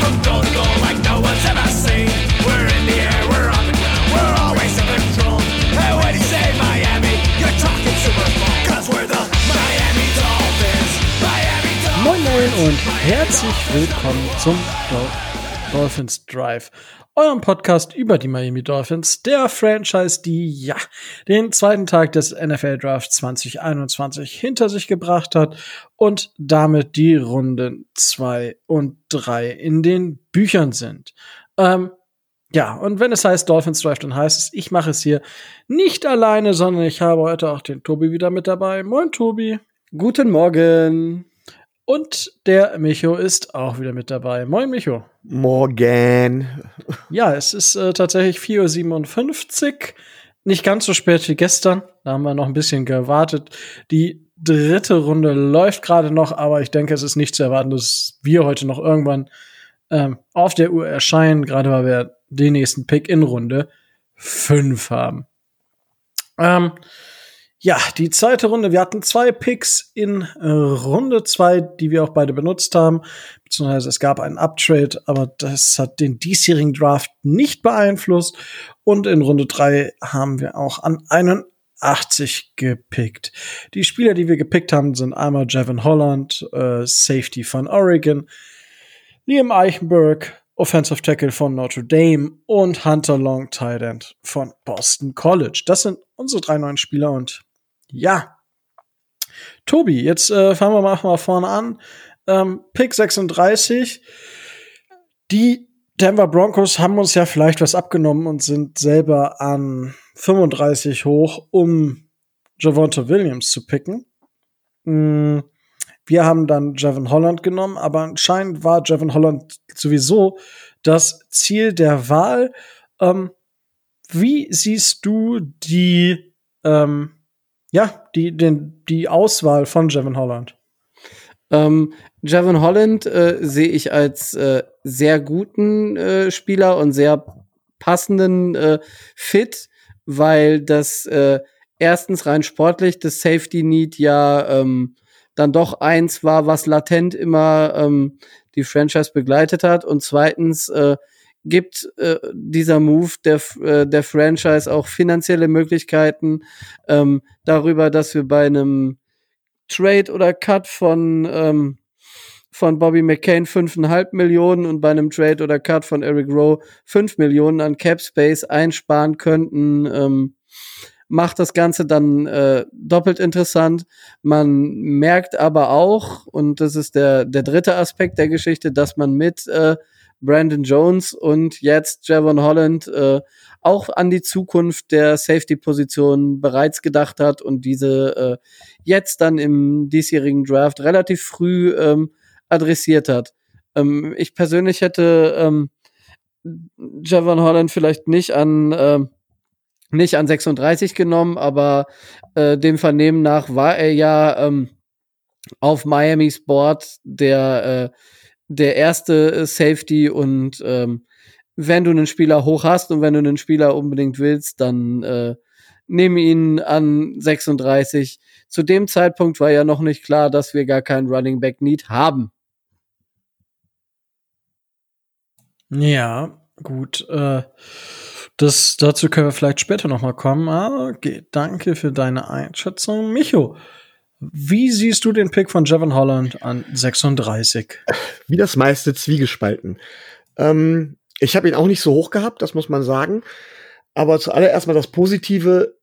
from to like no one's ever seen. We're in the air, we're on the ground, we're always control. And when you say Miami, you're talking Super we're the Miami Dolphins. Miami Dolphins. Herzlich willkommen zum Dol Dolphins Drive, eurem Podcast über die Miami Dolphins, der Franchise, die ja den zweiten Tag des NFL Draft 2021 hinter sich gebracht hat und damit die Runden zwei und drei in den Büchern sind. Ähm, ja, und wenn es heißt Dolphins Drive, dann heißt es, ich mache es hier nicht alleine, sondern ich habe heute auch den Tobi wieder mit dabei. Moin, Tobi. Guten Morgen. Und der Micho ist auch wieder mit dabei. Moin, Micho. Morgen. Ja, es ist äh, tatsächlich 4.57 Uhr. Nicht ganz so spät wie gestern. Da haben wir noch ein bisschen gewartet. Die dritte Runde läuft gerade noch, aber ich denke, es ist nicht zu erwarten, dass wir heute noch irgendwann ähm, auf der Uhr erscheinen, gerade weil wir den nächsten Pick in Runde 5 haben. Ähm, ja, die zweite Runde. Wir hatten zwei Picks in äh, Runde zwei, die wir auch beide benutzt haben. Beziehungsweise es gab einen Uptrade, aber das hat den diesjährigen Draft nicht beeinflusst. Und in Runde drei haben wir auch an 81 gepickt. Die Spieler, die wir gepickt haben, sind einmal Jevin Holland, äh, Safety von Oregon, Liam Eichenberg, Offensive Tackle von Notre Dame und Hunter Long Tight End von Boston College. Das sind unsere drei neuen Spieler und ja. Tobi, jetzt äh, fangen wir mal, mal vorne an. Ähm, Pick 36. Die Denver Broncos haben uns ja vielleicht was abgenommen und sind selber an 35 hoch, um Javonte Williams zu picken. Mm, wir haben dann Javon Holland genommen, aber anscheinend war Javon Holland sowieso das Ziel der Wahl. Ähm, wie siehst du die ähm, ja, die, den, die Auswahl von Javon Holland. Ähm, Javon Holland äh, sehe ich als äh, sehr guten äh, Spieler und sehr passenden äh, Fit, weil das äh, erstens rein sportlich das Safety Need ja ähm, dann doch eins war, was latent immer ähm, die Franchise begleitet hat und zweitens äh, gibt äh, dieser Move der, äh, der Franchise auch finanzielle Möglichkeiten ähm, darüber, dass wir bei einem Trade oder Cut von ähm, von Bobby McCain 5,5 Millionen und bei einem Trade oder Cut von Eric Rowe 5 Millionen an Cap Space einsparen könnten, ähm, macht das Ganze dann äh, doppelt interessant. Man merkt aber auch, und das ist der, der dritte Aspekt der Geschichte, dass man mit äh, Brandon Jones und jetzt Javon Holland äh, auch an die Zukunft der Safety-Position bereits gedacht hat und diese äh, jetzt dann im diesjährigen Draft relativ früh ähm, adressiert hat. Ähm, ich persönlich hätte ähm, Javon Holland vielleicht nicht an äh, nicht an 36 genommen, aber äh, dem Vernehmen nach war er ja ähm, auf Miami's Board der äh, der erste Safety und ähm, wenn du einen Spieler hoch hast und wenn du einen Spieler unbedingt willst, dann äh, nehme ihn an 36. Zu dem Zeitpunkt war ja noch nicht klar, dass wir gar keinen Running Back Need haben. Ja, gut. Äh, das, dazu können wir vielleicht später noch mal kommen. Ah, okay, danke für deine Einschätzung. Micho, wie siehst du den Pick von Jevon Holland an 36? Wie das meiste Zwiegespalten. Ähm, ich habe ihn auch nicht so hoch gehabt, das muss man sagen. Aber zuallererst mal das Positive,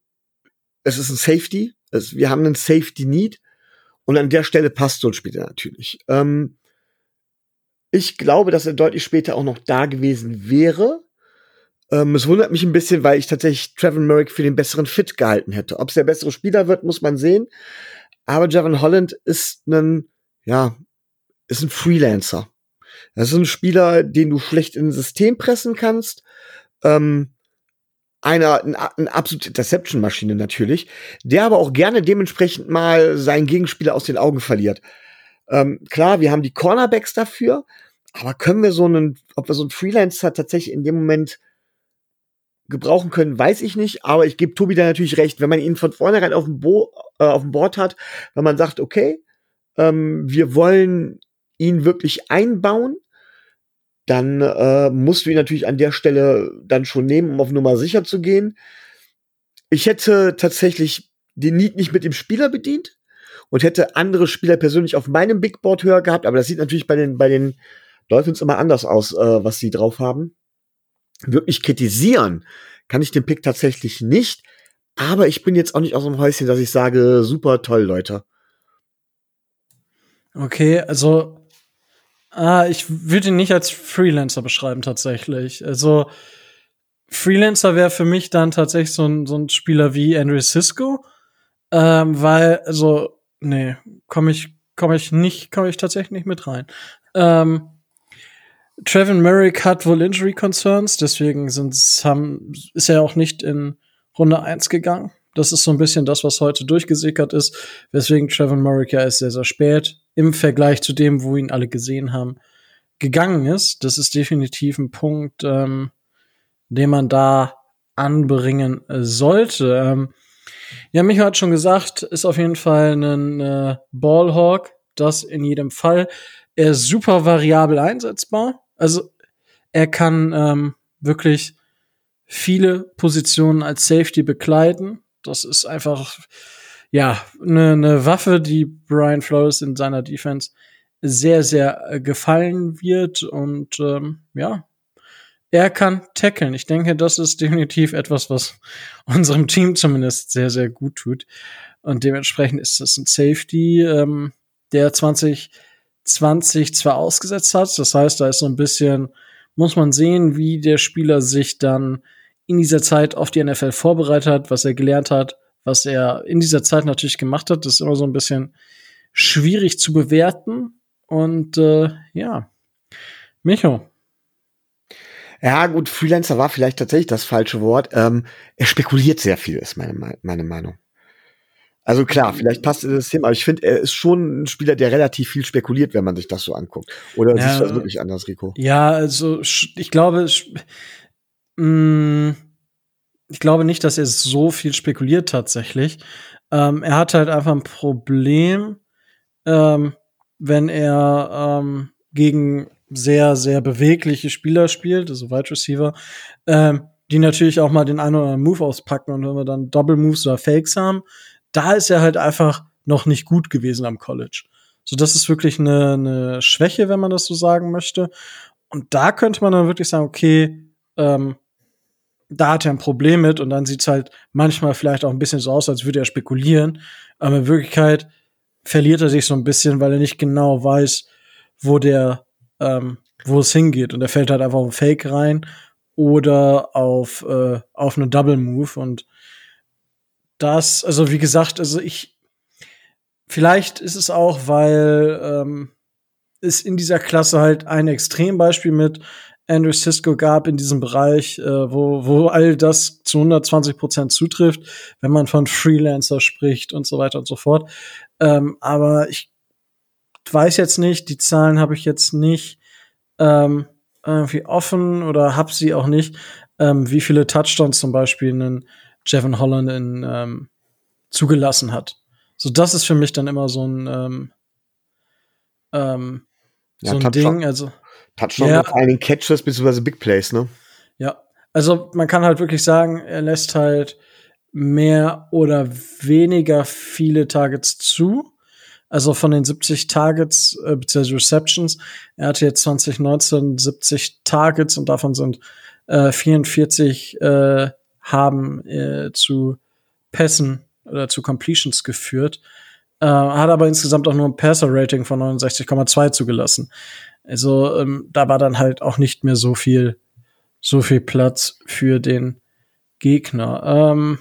es ist ein Safety. Es, wir haben einen Safety Need. Und an der Stelle passt so ein Spieler natürlich. Ähm, ich glaube, dass er deutlich später auch noch da gewesen wäre. Ähm, es wundert mich ein bisschen, weil ich tatsächlich Trevor Merrick für den besseren Fit gehalten hätte. Ob es der bessere Spieler wird, muss man sehen. Aber Javon Holland ist ein, ja, ist ein Freelancer. Das ist ein Spieler, den du schlecht in ein System pressen kannst. Ähm, einer, ein, eine absolute Interception-Maschine natürlich, der aber auch gerne dementsprechend mal seinen Gegenspieler aus den Augen verliert. Ähm, klar, wir haben die Cornerbacks dafür, aber können wir so einen, ob wir so einen Freelancer tatsächlich in dem Moment gebrauchen können, weiß ich nicht, aber ich gebe Tobi da natürlich recht, wenn man ihn von vornherein auf dem, Bo äh, auf dem Board hat, wenn man sagt, okay, ähm, wir wollen ihn wirklich einbauen, dann äh, musst du ihn natürlich an der Stelle dann schon nehmen, um auf Nummer sicher zu gehen. Ich hätte tatsächlich den Need nicht mit dem Spieler bedient und hätte andere Spieler persönlich auf meinem Big Board höher gehabt, aber das sieht natürlich bei den, bei den Dolphins immer anders aus, äh, was sie drauf haben. Wirklich kritisieren kann ich den Pick tatsächlich nicht, aber ich bin jetzt auch nicht aus dem Häuschen, dass ich sage, super toll, Leute. Okay, also ah, ich würde ihn nicht als Freelancer beschreiben tatsächlich. Also Freelancer wäre für mich dann tatsächlich so ein, so ein Spieler wie Andrew Cisco, ähm, weil also nee, komme ich komme ich nicht komme ich tatsächlich nicht mit rein. Ähm, Trevin Merrick hat wohl Injury Concerns, deswegen sind's, haben, ist er auch nicht in Runde 1 gegangen. Das ist so ein bisschen das, was heute durchgesickert ist, weswegen Trevin Merrick ja erst sehr, sehr spät im Vergleich zu dem, wo ihn alle gesehen haben, gegangen ist. Das ist definitiv ein Punkt, ähm, den man da anbringen äh, sollte. Ähm, ja, Micho hat schon gesagt, ist auf jeden Fall ein äh, Ballhawk, das in jedem Fall. Er ist super variabel einsetzbar. Also er kann ähm, wirklich viele Positionen als Safety bekleiden. Das ist einfach ja eine ne Waffe, die Brian Flores in seiner Defense sehr sehr äh, gefallen wird und ähm, ja er kann tackeln. Ich denke, das ist definitiv etwas, was unserem Team zumindest sehr, sehr gut tut. Und dementsprechend ist das ein Safety, ähm, der 2020 zwar ausgesetzt hat. Das heißt, da ist so ein bisschen, muss man sehen, wie der Spieler sich dann in dieser Zeit auf die NFL vorbereitet hat, was er gelernt hat, was er in dieser Zeit natürlich gemacht hat. Das ist immer so ein bisschen schwierig zu bewerten. Und äh, ja, Micho, ja, gut, Freelancer war vielleicht tatsächlich das falsche Wort. Ähm, er spekuliert sehr viel, ist meine, meine Meinung. Also klar, vielleicht passt das System, aber ich finde, er ist schon ein Spieler, der relativ viel spekuliert, wenn man sich das so anguckt. Oder ja, siehst du das wirklich anders, Rico? Ja, also ich glaube, mm, ich glaube nicht, dass er so viel spekuliert tatsächlich. Ähm, er hat halt einfach ein Problem, ähm, wenn er ähm, gegen sehr, sehr bewegliche Spieler spielt, also Wide Receiver, ähm, die natürlich auch mal den einen oder anderen Move auspacken und wenn wir dann Double Moves oder Fakes haben, da ist er halt einfach noch nicht gut gewesen am College. So, das ist wirklich eine, eine Schwäche, wenn man das so sagen möchte. Und da könnte man dann wirklich sagen, okay, ähm, da hat er ein Problem mit und dann sieht's halt manchmal vielleicht auch ein bisschen so aus, als würde er spekulieren. Aber in Wirklichkeit verliert er sich so ein bisschen, weil er nicht genau weiß, wo der ähm, wo es hingeht. Und er fällt halt einfach auf Fake rein oder auf, äh, auf eine Double Move. Und das, also wie gesagt, also ich, vielleicht ist es auch, weil ähm, es in dieser Klasse halt ein Extrembeispiel mit Andrew Cisco gab in diesem Bereich, äh, wo, wo all das zu 120 Prozent zutrifft, wenn man von Freelancer spricht und so weiter und so fort. Ähm, aber ich weiß jetzt nicht, die Zahlen habe ich jetzt nicht ähm, irgendwie offen oder habe sie auch nicht, ähm, wie viele Touchdowns zum Beispiel einen Jevon Holland in, ähm, zugelassen hat. So, das ist für mich dann immer so ein ähm, ähm, so ein Ding. Also Touchdown Ja. mit einigen Catches bzw. Big Plays, ne? Ja, also man kann halt wirklich sagen, er lässt halt mehr oder weniger viele Targets zu. Also von den 70 Targets äh, bzw. Receptions, er hatte jetzt 2019 70 Targets und davon sind äh, 44 äh, haben äh, zu Pässen oder zu Completions geführt. Äh, hat aber insgesamt auch nur ein Passer-Rating von 69,2 zugelassen. Also ähm, da war dann halt auch nicht mehr so viel, so viel Platz für den Gegner. Ähm,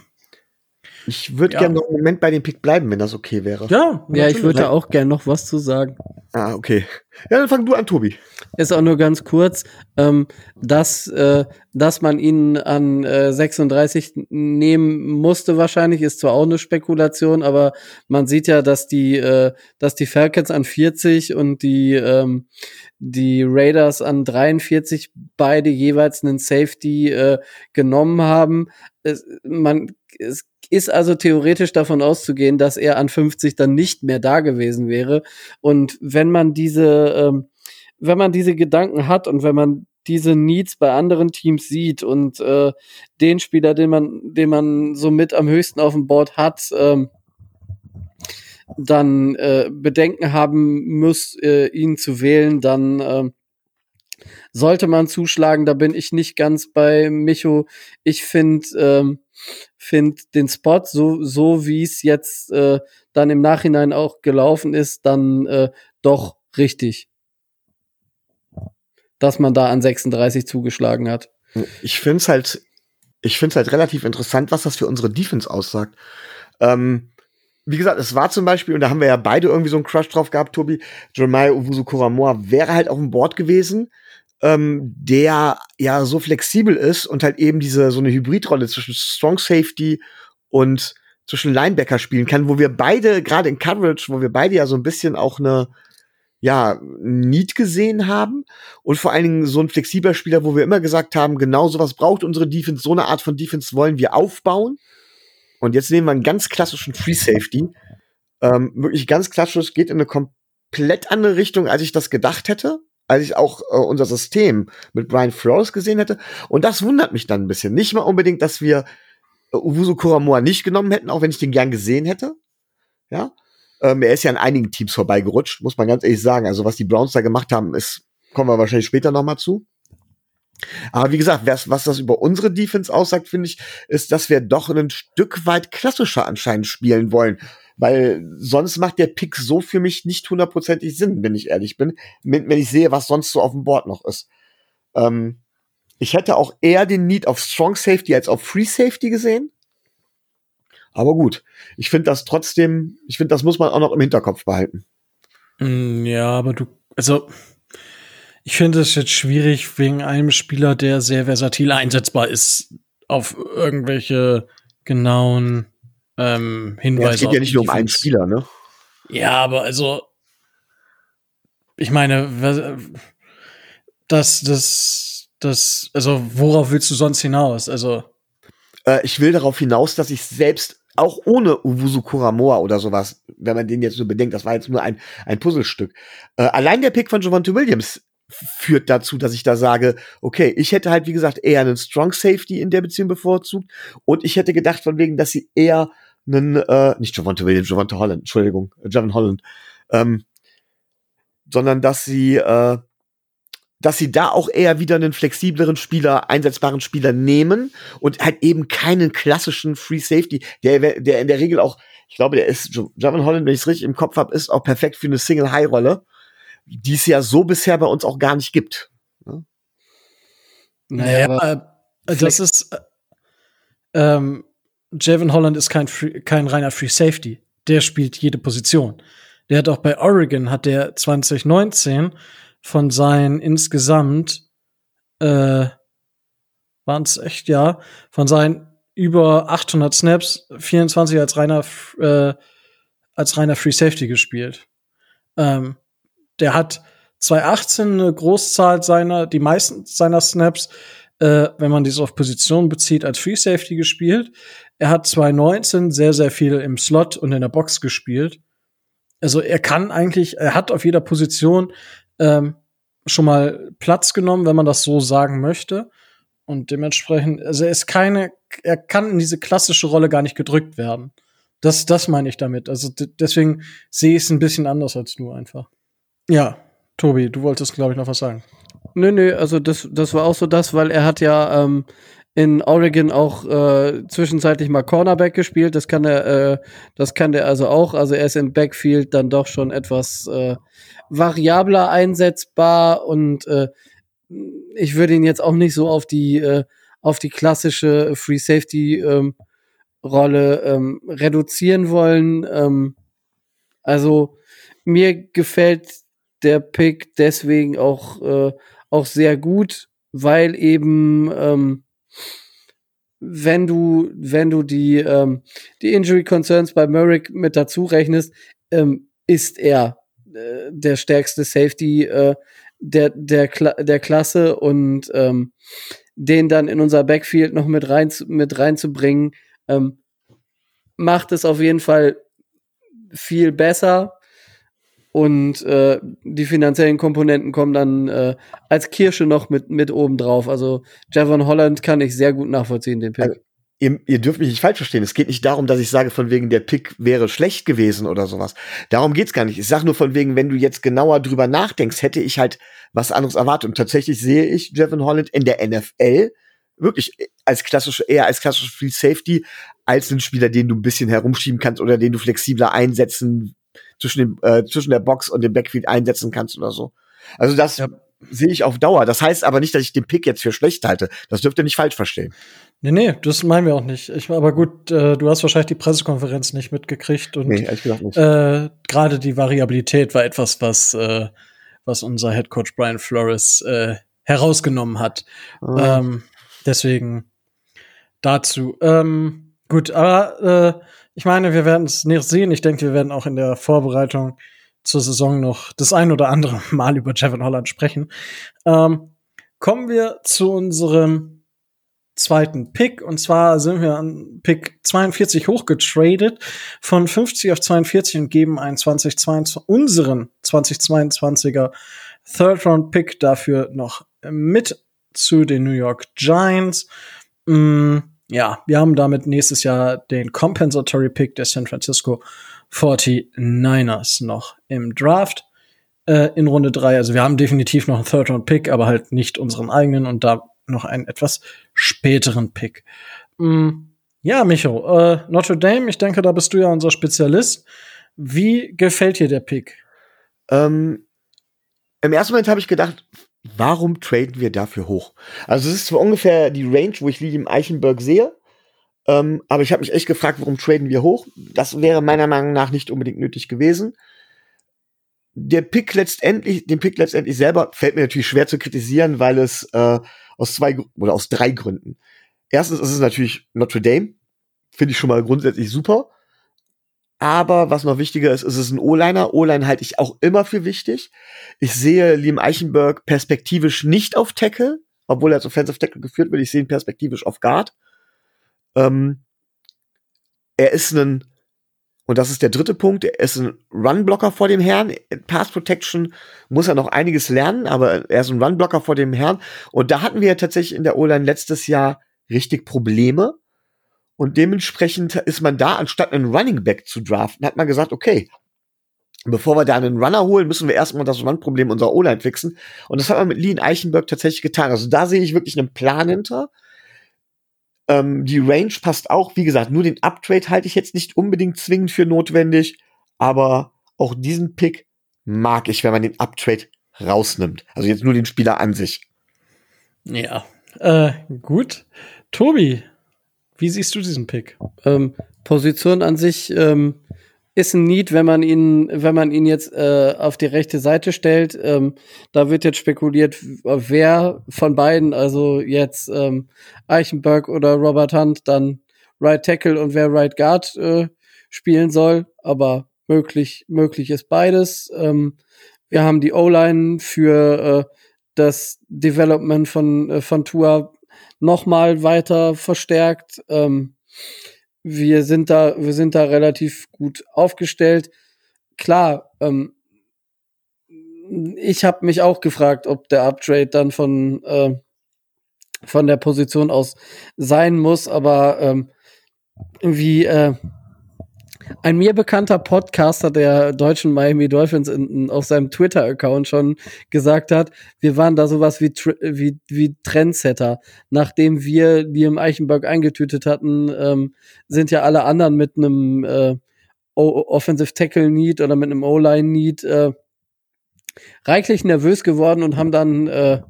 Ich würde Ja. gerne noch einen Moment bei dem Pick bleiben, wenn das okay wäre. ja, Ja, ich würde da auch gern noch was zu sagen. Ah, okay. Ja, dann fang du an, Tobi. Ist auch nur ganz kurz, ähm, dass, äh, dass man ihn an äh, 36 nehmen musste wahrscheinlich, ist zwar auch eine Spekulation, aber man sieht ja, dass die, äh, dass die Falcons an 40 und die, ähm, die Raiders an 43 beide jeweils einen Safety äh, genommen haben. Es, man, es ist also theoretisch davon auszugehen, dass er an 50 dann nicht mehr da gewesen wäre. Und wenn man diese, ähm, wenn man diese Gedanken hat und wenn man diese Needs bei anderen Teams sieht und äh, den Spieler, den man, den man so mit am höchsten auf dem Board hat, ähm, dann äh, Bedenken haben muss, äh, ihn zu wählen, dann äh, sollte man zuschlagen. Da bin ich nicht ganz bei Micho. Ich finde ähm, find den Spot, so, so wie es jetzt äh, dann im Nachhinein auch gelaufen ist, dann äh, doch richtig. Dass man da an 36 zugeschlagen hat. Ich finde es halt, ich finde halt relativ interessant, was das für unsere Defense aussagt. Ähm, wie gesagt, es war zum Beispiel, und da haben wir ja beide irgendwie so einen Crush drauf gehabt, Tobi, Jeremiah Owusu Koramoa wäre halt auf dem Board gewesen, ähm, der ja so flexibel ist und halt eben diese so eine Hybridrolle zwischen Strong Safety und zwischen Linebacker spielen kann, wo wir beide, gerade in Coverage, wo wir beide ja so ein bisschen auch eine, ja, Need gesehen haben und vor allen Dingen so ein flexibler Spieler, wo wir immer gesagt haben, genau sowas braucht unsere Defense, so eine Art von Defense wollen wir aufbauen. Und jetzt nehmen wir einen ganz klassischen Free Safety. Ähm, wirklich ganz klassisch, geht in eine komplett andere Richtung, als ich das gedacht hätte, als ich auch äh, unser System mit Brian Flores gesehen hätte. Und das wundert mich dann ein bisschen. Nicht mal unbedingt, dass wir äh, Uwusu Kuramoa nicht genommen hätten, auch wenn ich den gern gesehen hätte. Ja. Ähm, er ist ja an einigen Teams vorbeigerutscht, muss man ganz ehrlich sagen. Also was die Browns da gemacht haben, ist, kommen wir wahrscheinlich später noch mal zu. Aber wie gesagt, was, was das über unsere Defense aussagt, finde ich, ist, dass wir doch ein Stück weit klassischer anscheinend spielen wollen. Weil sonst macht der Pick so für mich nicht hundertprozentig Sinn, wenn ich ehrlich bin, wenn, ich sehe, was sonst so auf dem Board noch ist. Ähm, ich hätte auch eher den Need auf Strong Safety als auf Free Safety gesehen. Aber gut, ich finde das trotzdem, ich finde, das muss man auch noch im Hinterkopf behalten. Mm, Ja, aber du, also ich finde es jetzt schwierig, wegen einem Spieler, der sehr versatil einsetzbar ist, auf irgendwelche genauen ähm, Ja, Hinweise. es geht ja nicht nur um einen. Spieler, ne? Ja, aber also, ich meine, das, das, das, also worauf willst du sonst hinaus? Also, Äh, ich will darauf hinaus, dass ich selbst auch ohne Uwusu Kuramoa oder sowas, wenn man den jetzt so bedenkt, das war jetzt nur ein, ein Puzzlestück. Äh, allein der Pick von Javante Williams führt dazu, dass ich da sage, okay, ich hätte halt, wie gesagt, eher einen Strong Safety in der Beziehung bevorzugt. Und ich hätte gedacht von wegen, dass sie eher einen, äh, nicht Javante Williams, Javante Holland, Entschuldigung, äh, Javon Holland, ähm, sondern dass sie, äh, dass sie da auch eher wieder einen flexibleren Spieler, einsetzbaren Spieler nehmen und halt eben keinen klassischen Free Safety, der, der in der Regel auch, ich glaube, der ist, Javon Holland, wenn ich es richtig im Kopf habe, ist auch perfekt für eine Single-High-Rolle, die es ja so bisher bei uns auch gar nicht gibt. naja, aber äh, das ist, äh, ähm, Javon Holland ist kein, Free, kein reiner Free Safety. Der spielt jede Position. Der hat auch bei Oregon, hat der 2019 von seinen insgesamt, äh, waren es echt, ja, von seinen über 800 Snaps 24 als reiner, äh, als reiner Free Safety gespielt. Ähm, der hat 2018 eine Großzahl seiner, die meisten seiner Snaps, äh, wenn man dies auf Position bezieht, als Free Safety gespielt. Er hat 2019 sehr, sehr viel im Slot und in der Box gespielt. Also er kann eigentlich, er hat auf jeder Position ähm, schon mal Platz genommen, wenn man das so sagen möchte. Und dementsprechend, also er ist keine, er kann in diese klassische Rolle gar nicht gedrückt werden. Das, das meine ich damit. Also de- deswegen sehe ich es ein bisschen anders als du einfach. Ja, Tobi, du wolltest, glaube ich, noch was sagen. Nö, nö, also das, das war auch so das, weil er hat ja ähm, in Oregon auch äh, zwischenzeitlich mal Cornerback gespielt. Das kann er, äh, das kann der also auch. Also er ist im Backfield dann doch schon etwas äh, variabler einsetzbar und äh, ich würde ihn jetzt auch nicht so auf die äh, auf die klassische Free Safety ähm, Rolle ähm, reduzieren wollen. Ähm, also mir gefällt der Pick deswegen auch, äh, auch sehr gut, weil eben, ähm, wenn du, wenn du die, ähm, die Injury Concerns bei Merrick mit dazu rechnest, ähm, ist er äh, der stärkste Safety äh, der, der, Kla der Klasse und ähm, den dann in unser Backfield noch mit rein mit reinzubringen, ähm, macht es auf jeden Fall viel besser. Und äh, die finanziellen Komponenten kommen dann äh, als Kirsche noch mit, mit oben drauf. Also Javon Holland kann ich sehr gut nachvollziehen, den Pick. Also, ihr, ihr dürft mich nicht falsch verstehen. Es geht nicht darum, dass ich sage, von wegen der Pick wäre schlecht gewesen oder sowas. Darum geht's gar nicht. Ich sage nur von wegen, wenn du jetzt genauer drüber nachdenkst, hätte ich halt was anderes erwartet. Und tatsächlich sehe ich Javon Holland in der NFL wirklich als klassische, eher als klassische Free Safety, als ein Spieler, den du ein bisschen herumschieben kannst oder den du flexibler einsetzen zwischen dem, äh, zwischen der Box und dem Backfield einsetzen kannst oder so. Also das ja. sehe ich auf Dauer. Das heißt aber nicht, dass ich den Pick jetzt für schlecht halte. Das dürft ihr nicht falsch verstehen. Nee, nee, das meinen wir auch nicht. Ich, aber gut, äh, du hast wahrscheinlich die Pressekonferenz nicht mitgekriegt und nee, äh, gerade die Variabilität war etwas, was, äh, was unser Head Coach Brian Flores äh, herausgenommen hat. Ah. Ähm, deswegen dazu. Ähm, gut, aber äh, ich meine, wir werden es nicht sehen. Ich denke, wir werden auch in der Vorbereitung zur Saison noch das ein oder andere Mal über Jevon Holland sprechen. Ähm, kommen wir zu unserem zweiten Pick. Und zwar sind wir an Pick 42 hochgetradet von 50 auf 42 und geben einen 2022, unseren 2022er Third Round Pick dafür noch mit zu den New York Giants. Mm, ja, wir haben damit nächstes Jahr den Compensatory Pick der San Francisco 49ers noch im Draft äh, in Runde 3. Also wir haben definitiv noch einen Third Round Pick, aber halt nicht unseren eigenen und da noch einen etwas späteren Pick. Mm, ja, Micho, äh, Notre Dame, ich denke, da bist du ja unser Spezialist. Wie gefällt dir der Pick? Ähm, Im ersten Moment habe ich gedacht, warum traden wir dafür hoch? Also es ist zwar ungefähr die Range, wo ich Liam Eichenberg sehe, ähm, aber ich habe mich echt gefragt, warum traden wir hoch? Das wäre meiner Meinung nach nicht unbedingt nötig gewesen. Der Pick letztendlich, den Pick letztendlich selber fällt mir natürlich schwer zu kritisieren, weil es äh, aus zwei oder aus drei Gründen. Erstens ist es natürlich Notre Dame, finde ich schon mal grundsätzlich super. Aber was noch wichtiger ist, ist es ein O-Liner. O-Line halte ich auch immer für wichtig. Ich sehe Liam Eichenberg perspektivisch nicht auf Tackle, obwohl er als Offensive Tackle geführt wird. Ich sehe ihn perspektivisch auf Guard. Ähm, er ist ein, und das ist der dritte Punkt, er ist ein Runblocker vor dem Herrn. Pass Protection muss er noch einiges lernen, aber er ist ein Runblocker vor dem Herrn. Und da hatten wir tatsächlich in der O-Line letztes Jahr richtig Probleme und dementsprechend ist man da, anstatt einen Running Back zu draften, hat man gesagt, okay, bevor wir da einen Runner holen, müssen wir erstmal das Run-Problem unserer O-Line fixen. Und das hat man mit Lee Eichenberg tatsächlich getan. Also da sehe ich wirklich einen Plan hinter. Ähm, die Range passt auch. Wie gesagt, nur den Uptrade halte ich jetzt nicht unbedingt zwingend für notwendig. Aber auch diesen Pick mag ich, wenn man den Uptrade rausnimmt. Also jetzt nur den Spieler an sich. Ja, äh, gut. Tobi, wie siehst du diesen Pick? Ähm, Position an sich ähm, ist ein Need, wenn man ihn, wenn man ihn jetzt äh, auf die rechte Seite stellt. Ähm, da wird jetzt spekuliert, wer von beiden, also jetzt ähm, Eichenberg oder Robert Hunt, dann Right Tackle und wer Right Guard äh, spielen soll. Aber möglich, möglich ist beides. Ähm, wir haben die O-Line für äh, das Development von, äh, von Tua nochmal weiter verstärkt. Ähm, wir sind da, wir sind da relativ gut aufgestellt. Klar, ähm, ich habe mich auch gefragt, ob der Uptrade dann von äh, von der Position aus sein muss, aber ähm, wie äh, ein mir bekannter Podcaster der deutschen Miami Dolphins in, in, auf seinem Twitter-Account schon gesagt hat, wir waren da sowas wie, wie, wie Trendsetter. Nachdem wir Liam Eichenberg eingetütet hatten, ähm, sind ja alle anderen mit einem äh, Offensive Tackle Need oder mit einem O-Line Need äh, reichlich nervös geworden und haben dann äh,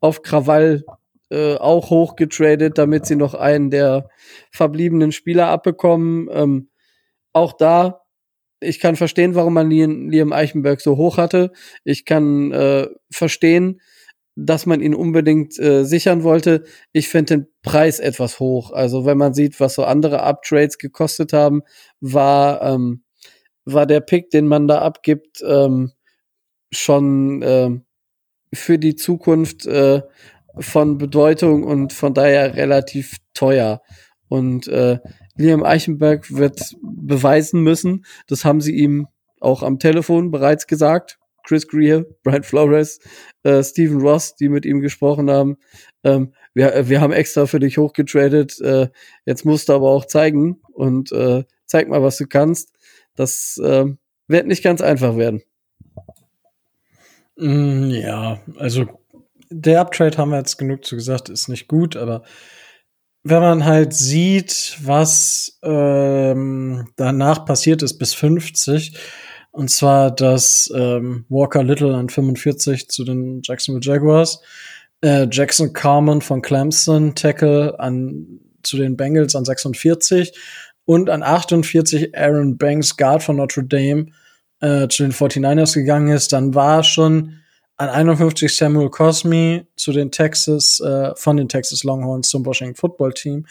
auf Krawall äh, auch hochgetradet, damit sie noch einen der verbliebenen Spieler abbekommen. Ähm, auch da, ich kann verstehen, warum man Liam Eichenberg so hoch hatte. Ich kann äh, verstehen, dass man ihn unbedingt äh, sichern wollte. Ich finde den Preis etwas hoch. Also wenn man sieht, was so andere Uptrades gekostet haben, war, ähm, war der Pick, den man da abgibt, ähm, schon äh, für die Zukunft äh, von Bedeutung und von daher relativ teuer. Und äh, Liam Eichenberg wird beweisen müssen, das haben sie ihm auch am Telefon bereits gesagt. Chris Greer, Brian Flores, äh, Stephen Ross, die mit ihm gesprochen haben. Ähm, wir, wir haben extra für dich hochgetradet. Äh, jetzt musst du aber auch zeigen und äh, zeig mal, was du kannst. Das äh, wird nicht ganz einfach werden. Mm, ja, also der Uptrade haben wir jetzt genug zu gesagt, ist nicht gut, aber wenn man halt sieht, was ähm, danach passiert ist bis 50, und zwar, dass ähm, Walker Little an 45 zu den Jacksonville Jaguars, äh, Jackson Carmen von Clemson, Tackle an zu den Bengals an 46 und an 48 Aaron Banks, Guard von Notre Dame, äh, zu den 49ers gegangen ist, dann war schon an 51 Samuel Cosme zu den Texas, äh, von den Texas Longhorns zum Washington Football Team.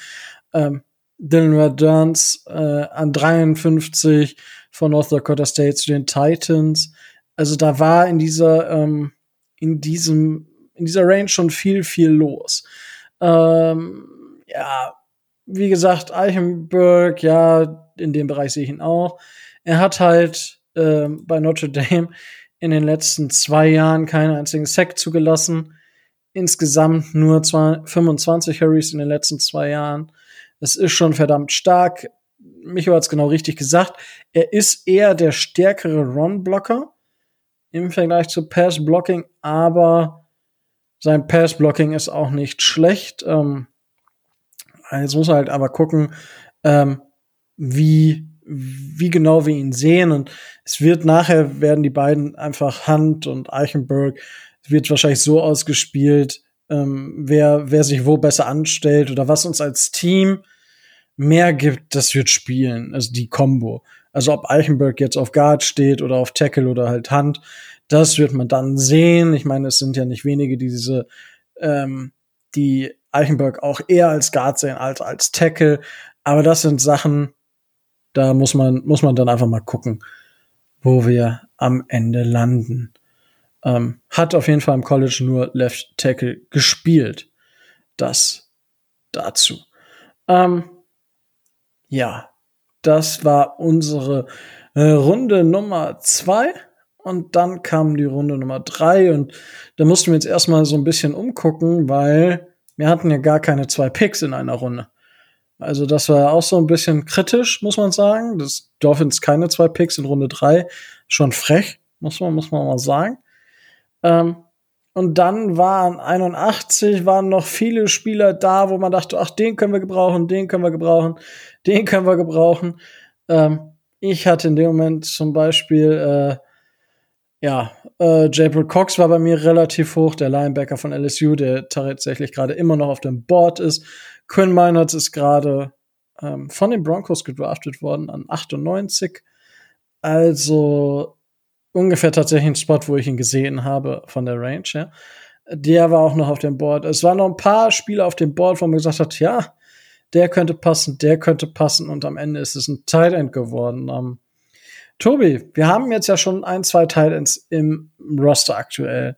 Ähm, Dylan Radans äh, an 53 von North Dakota State zu den Titans. Also da war in dieser, ähm, in diesem, in dieser Range schon viel, viel los. Ähm, ja, wie gesagt, Eichenberg, ja, in dem Bereich sehe ich ihn auch. Er hat halt äh, bei Notre Dame in den letzten zwei Jahren keinen einzigen Sack zugelassen. Insgesamt nur zwei, 25 Hurries in den letzten zwei Jahren. Das ist schon verdammt stark. Micho hat es genau richtig gesagt. Er ist eher der stärkere Run-Blocker im Vergleich zu Pass-Blocking, aber sein Pass-Blocking ist auch nicht schlecht. Ähm, jetzt muss er halt aber gucken, ähm, wie wie genau wir ihn sehen. Und es wird nachher werden die beiden einfach Hunt und Eichenberg wird wahrscheinlich so ausgespielt, ähm, wer, wer sich wo besser anstellt oder was uns als Team mehr gibt, das wird spielen. Also die Combo. Also ob Eichenberg jetzt auf Guard steht oder auf Tackle oder halt Hand, das wird man dann sehen. Ich meine, es sind ja nicht wenige, die diese, ähm, die Eichenberg auch eher als Guard sehen als als Tackle. Aber das sind Sachen, da muss man, muss man dann einfach mal gucken, wo wir am Ende landen. Ähm, hat auf jeden Fall im College nur Left Tackle gespielt. Das dazu. Ähm, ja, das war unsere äh, Runde Nummer zwei. Und dann kam die Runde Nummer drei. Und da mussten wir jetzt erstmal so ein bisschen umgucken, weil wir hatten ja gar keine zwei Picks in einer Runde. Also das war auch so ein bisschen kritisch, muss man sagen. Das Dolphins keine zwei Picks in Runde drei, schon frech, muss man, muss man mal sagen. Ähm, und dann waren 81, waren noch viele Spieler da, wo man dachte, ach, den können wir gebrauchen, den können wir gebrauchen, den können wir gebrauchen. Ähm, ich hatte in dem Moment zum Beispiel, äh, ja, äh, Jabril Cox war bei mir relativ hoch, der Linebacker von LSU, der tatsächlich gerade immer noch auf dem Board ist. Quinn Meinerts ist gerade ähm, von den Broncos gedraftet worden an 98. Also ungefähr tatsächlich ein Spot, wo ich ihn gesehen habe von der Range, ja. Der war auch noch auf dem Board. Es waren noch ein paar Spieler auf dem Board, wo man gesagt hat, ja, der könnte passen, der könnte passen und am Ende ist es ein Tight End geworden. Ähm, Tobi, wir haben jetzt ja schon ein, zwei Tight Ends im Roster aktuell.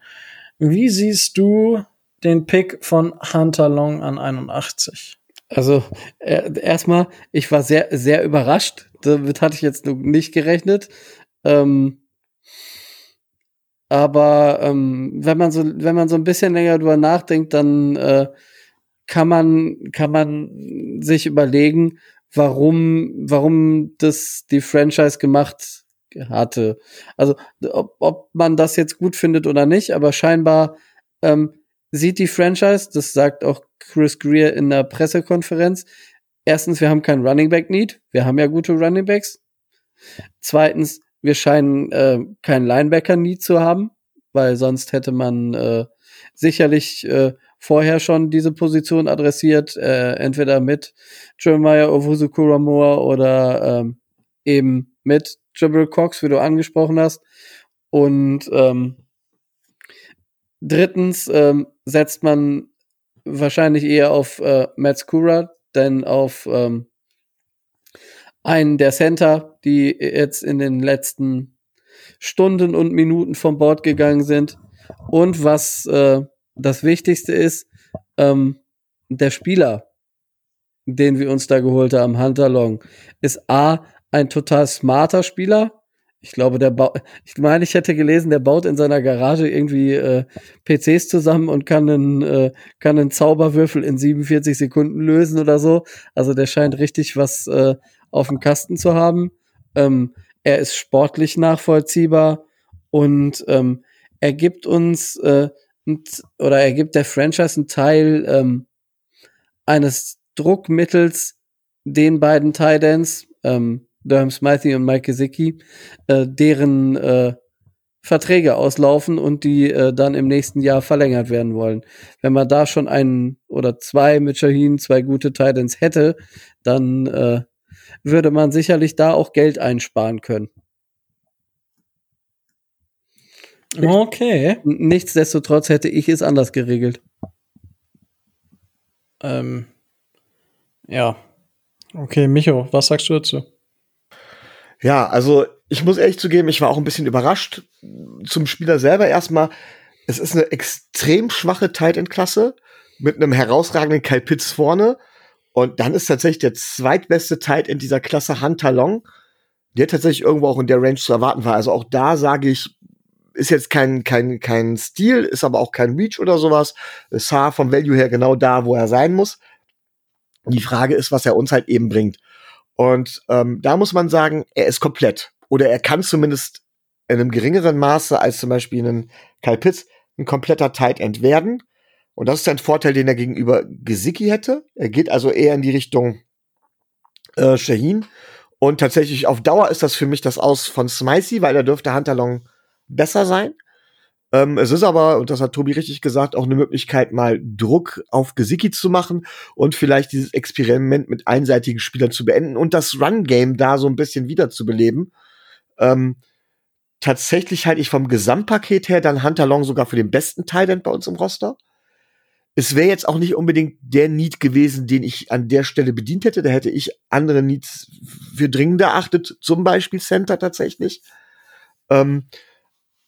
Wie siehst du den Pick von Hunter Long an 81. Also äh, erstmal, ich war sehr, sehr überrascht. Damit hatte ich jetzt nicht gerechnet. Ähm, aber ähm, wenn man so, wenn man so ein bisschen länger drüber nachdenkt, dann äh, kann man, kann man sich überlegen, warum, warum das die Franchise gemacht hatte. Also ob, ob man das jetzt gut findet oder nicht, aber scheinbar ähm, sieht die Franchise, das sagt auch Chris Greer in der Pressekonferenz. Erstens, wir haben keinen Running Back Need. Wir haben ja gute Running Backs. Zweitens, wir scheinen äh, keinen Linebacker Need zu haben, weil sonst hätte man äh, sicherlich äh, vorher schon diese Position adressiert, äh, entweder mit Jeremiah Owusu-Kuramoa oder ähm, eben mit Jabril Cox, wie du angesprochen hast. Und ähm, Drittens ähm, setzt man wahrscheinlich eher auf äh, Matt Skura, denn auf ähm, einen der Center, die jetzt in den letzten Stunden und Minuten vom Bord gegangen sind. Und was äh, das Wichtigste ist, ähm, der Spieler, den wir uns da geholt haben, Hunter Long, ist A, ein total smarter Spieler. Ich glaube, der baut, ich meine, ich hätte gelesen, der baut in seiner Garage irgendwie äh, PCs zusammen und kann einen, äh, kann einen Zauberwürfel in 47 Sekunden lösen oder so. Also der scheint richtig was äh, auf dem Kasten zu haben. Ähm, er ist sportlich nachvollziehbar und ähm, er gibt uns äh, oder er gibt der Franchise einen Teil ähm, eines Druckmittels den beiden Titans, ähm, Durham Smythe und Mike Gesicki, äh, deren äh, Verträge auslaufen und die äh, dann im nächsten Jahr verlängert werden wollen. Wenn man da schon einen oder zwei mit Shaheen, zwei gute Titans hätte, dann äh, würde man sicherlich da auch Geld einsparen können. Okay. Nichtsdestotrotz hätte ich es anders geregelt. Ähm, ja. Okay, Micho, was sagst du dazu? Ja, also ich muss ehrlich zugeben, ich war auch ein bisschen überrascht. Zum Spieler selber erstmal, es ist eine extrem schwache Tight End Klasse mit einem herausragenden Kyle Pitts vorne und dann ist tatsächlich der zweitbeste Tight End dieser Klasse Hunter Long, der tatsächlich irgendwo auch in der Range zu erwarten war. Also auch da sage ich, ist jetzt kein, kein, kein Stil, ist aber auch kein Reach oder sowas. Ist vom Value her genau da, wo er sein muss. Die Frage ist, was er uns halt eben bringt. Und ähm, da muss man sagen, er ist komplett. Oder er kann zumindest in einem geringeren Maße als zum Beispiel ein Kyle Pitts ein kompletter Tight End werden. Und das ist ein Vorteil, den er gegenüber Gesicki hätte. Er geht also eher in die Richtung äh, Shaheen. Und tatsächlich auf Dauer ist das für mich das Aus von Smicey, weil er dürfte Hunter Long besser sein. Ähm, es ist aber, und das hat Tobi richtig gesagt, auch eine Möglichkeit, mal Druck auf Gesicki zu machen und vielleicht dieses Experiment mit einseitigen Spielern zu beenden und das Run-Game da so ein bisschen wiederzubeleben. Ähm, tatsächlich halte ich vom Gesamtpaket her dann Hunter Long sogar für den besten Talent bei uns im Roster. Es wäre jetzt auch nicht unbedingt der Need gewesen, den ich an der Stelle bedient hätte. Da hätte ich andere Needs für dringender erachtet, zum Beispiel Center tatsächlich. Ähm,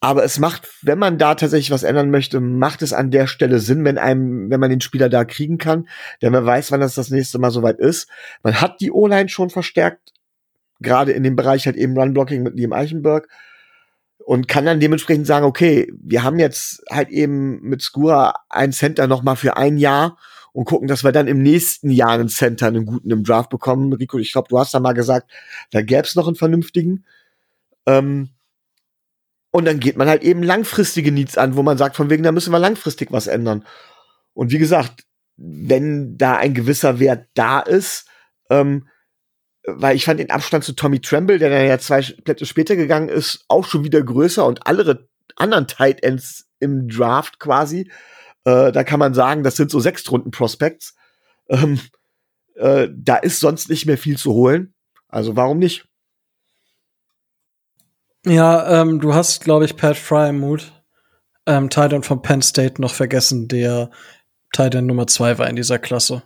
aber es macht, wenn man da tatsächlich was ändern möchte, macht es an der Stelle Sinn, wenn einem, wenn man den Spieler da kriegen kann, denn man weiß, wann das das nächste Mal soweit ist. Man hat die O-Line schon verstärkt, gerade in dem Bereich halt eben Run-Blocking mit Liam Eichenberg und kann dann dementsprechend sagen, okay, wir haben jetzt halt eben mit Skura ein Center noch mal für ein Jahr und gucken, dass wir dann im nächsten Jahr einen Center, einen guten im Draft bekommen. Rico, ich glaube, du hast da mal gesagt, da gäbe es noch einen vernünftigen. Ähm, und dann geht man halt eben langfristige Needs an, wo man sagt, von wegen, da müssen wir langfristig was ändern. Und wie gesagt, wenn da ein gewisser Wert da ist, ähm, weil ich fand den Abstand zu Tommy Tremble, der dann ja zwei Plätze später gegangen ist, auch schon wieder größer und alle anderen Tight Ends im Draft quasi, äh, da kann man sagen, das sind so sechs Runden Prospects. Ähm, äh, da ist sonst nicht mehr viel zu holen. Also warum nicht? Ja, ähm, du hast, glaube ich, Pat Fryermuth, ähm, Titan von Penn State, noch vergessen, der Titan Nummer zwei war in dieser Klasse.